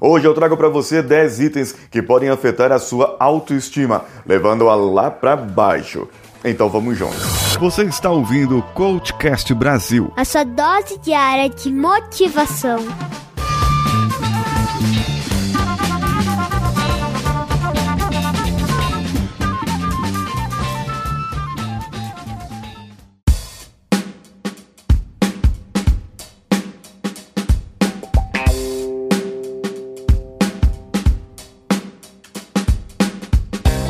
Hoje eu trago para você 10 itens que podem afetar a sua autoestima, levando-a lá para baixo. Então vamos juntos. Você está ouvindo o Coachcast Brasil. A sua dose diária de motivação.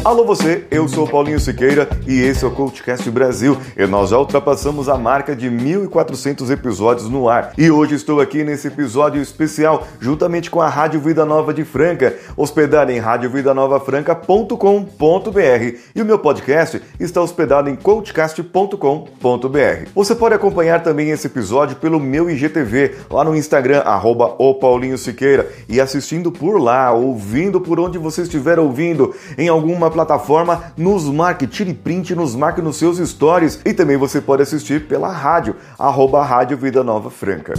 Alô você, eu sou Paulinho Siqueira e esse é o CoachCast Brasil e nós já ultrapassamos a marca de 1.400 episódios no ar. E hoje estou aqui nesse episódio especial juntamente com a Rádio Vida Nova de Franca, hospedada em radiovidanova.franca.com.br e o meu podcast está hospedado em coachcast.com.br. Você pode acompanhar também esse episódio pelo meu IGTV lá no Instagram, arroba o Paulinho Siqueira e assistindo por lá, ouvindo por onde você estiver ouvindo, em alguma plataforma, nos marque, tire print, nos marque nos seus stories e também você pode assistir pela rádio, arroba Rádio Vida Nova Franca.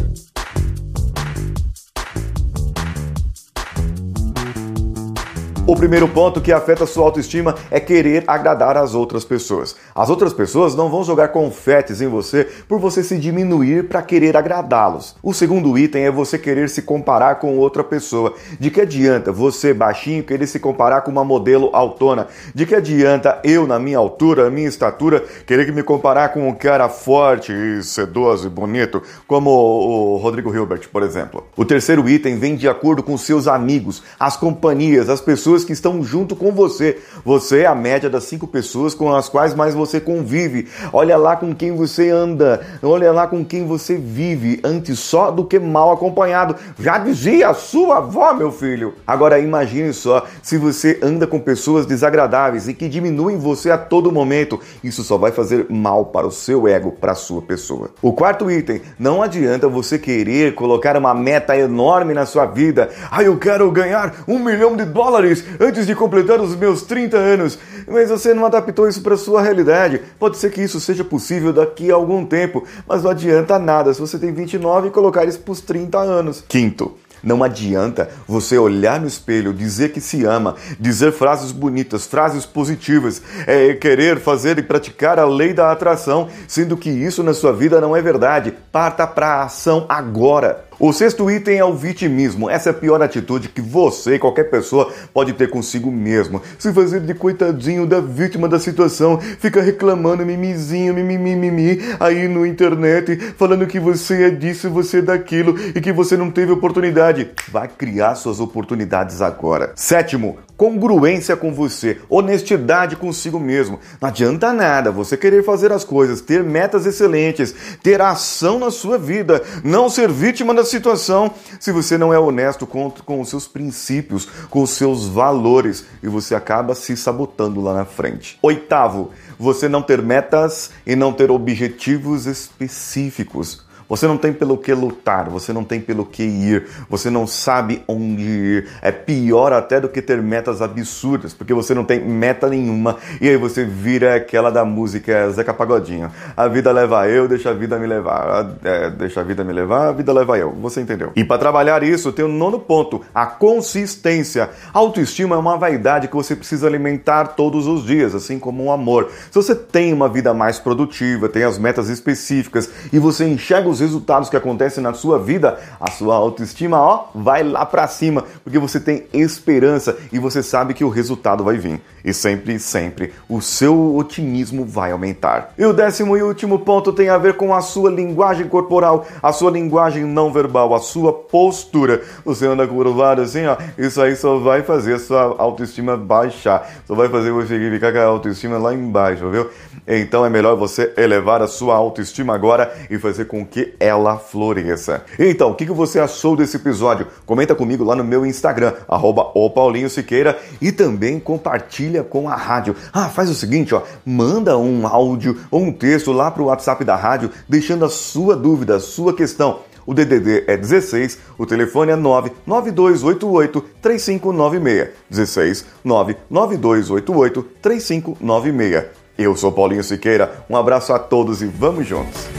O primeiro ponto que afeta sua autoestima é querer agradar as outras pessoas. As outras pessoas não vão jogar confetes em você por você se diminuir para querer agradá-los. O segundo item é você querer se comparar com outra pessoa. De que adianta você, baixinho, querer se comparar com uma modelo autona? De que adianta eu, na minha altura, na minha estatura, querer me comparar com um cara forte e sedoso e bonito, como o Rodrigo Hilbert, por exemplo? O terceiro item vem de acordo com seus amigos, as companhias, as pessoas pessoas que estão junto com você. Você é a média das cinco pessoas com as quais mais você convive. Olha lá com quem você anda, olha lá com quem você vive, antes só do que mal acompanhado. Já dizia a sua avó, meu filho. Agora imagine só se você anda com pessoas desagradáveis e que diminuem você a todo momento. Isso só vai fazer mal para o seu ego, para a sua pessoa. O quarto item, não adianta você querer colocar uma meta enorme na sua vida. Ah, eu quero ganhar um milhão de dólares antes de completar os meus 30 anos, mas você não adaptou isso para sua realidade. Pode ser que isso seja possível daqui a algum tempo, mas não adianta nada se você tem 29 e colocar isso para os 30 anos. Quinto, não adianta você olhar no espelho, dizer que se ama, dizer frases bonitas, frases positivas, é, querer fazer e praticar a lei da atração, sendo que isso na sua vida não é verdade. Parta para a ação agora. O sexto item é o vitimismo. Essa é a pior atitude que você qualquer pessoa pode ter consigo mesmo. Se fazer de coitadinho da vítima da situação, fica reclamando mimizinho, mimimi, aí no internet, falando que você é disso, você é daquilo e que você não teve oportunidade. Vai criar suas oportunidades agora. Sétimo, congruência com você, honestidade consigo mesmo. Não adianta nada você querer fazer as coisas, ter metas excelentes, ter ação na sua vida, não ser vítima da situação se você não é honesto com, com os seus princípios, com os seus valores e você acaba se sabotando lá na frente. Oitavo, você não ter metas e não ter objetivos específicos. Você não tem pelo que lutar, você não tem pelo que ir, você não sabe onde ir. É pior até do que ter metas absurdas, porque você não tem meta nenhuma e aí você vira aquela da música Zeca Pagodinho. A vida leva eu, deixa a vida me levar. É, deixa a vida me levar, a vida leva eu. Você entendeu? E para trabalhar isso, tem o um nono ponto, a consistência. autoestima é uma vaidade que você precisa alimentar todos os dias, assim como o um amor. Se você tem uma vida mais produtiva, tem as metas específicas e você enxerga os resultados que acontecem na sua vida, a sua autoestima, ó, vai lá para cima, porque você tem esperança e você sabe que o resultado vai vir. E sempre, sempre, o seu otimismo vai aumentar. E o décimo e último ponto tem a ver com a sua linguagem corporal, a sua linguagem não verbal, a sua postura. Você anda curvado assim, ó, isso aí só vai fazer a sua autoestima baixar, só vai fazer você ficar com a autoestima lá embaixo, viu? Então é melhor você elevar a sua autoestima agora e fazer com que ela floresça. Então, o que você achou desse episódio? Comenta comigo lá no meu Instagram, arroba Siqueira, e também compartilha com a rádio. Ah, faz o seguinte, ó, manda um áudio ou um texto lá para o WhatsApp da rádio, deixando a sua dúvida, a sua questão. O DDD é 16, o telefone é 99288 3596. 16 99288 3596. Eu sou Paulinho Siqueira, um abraço a todos e vamos juntos!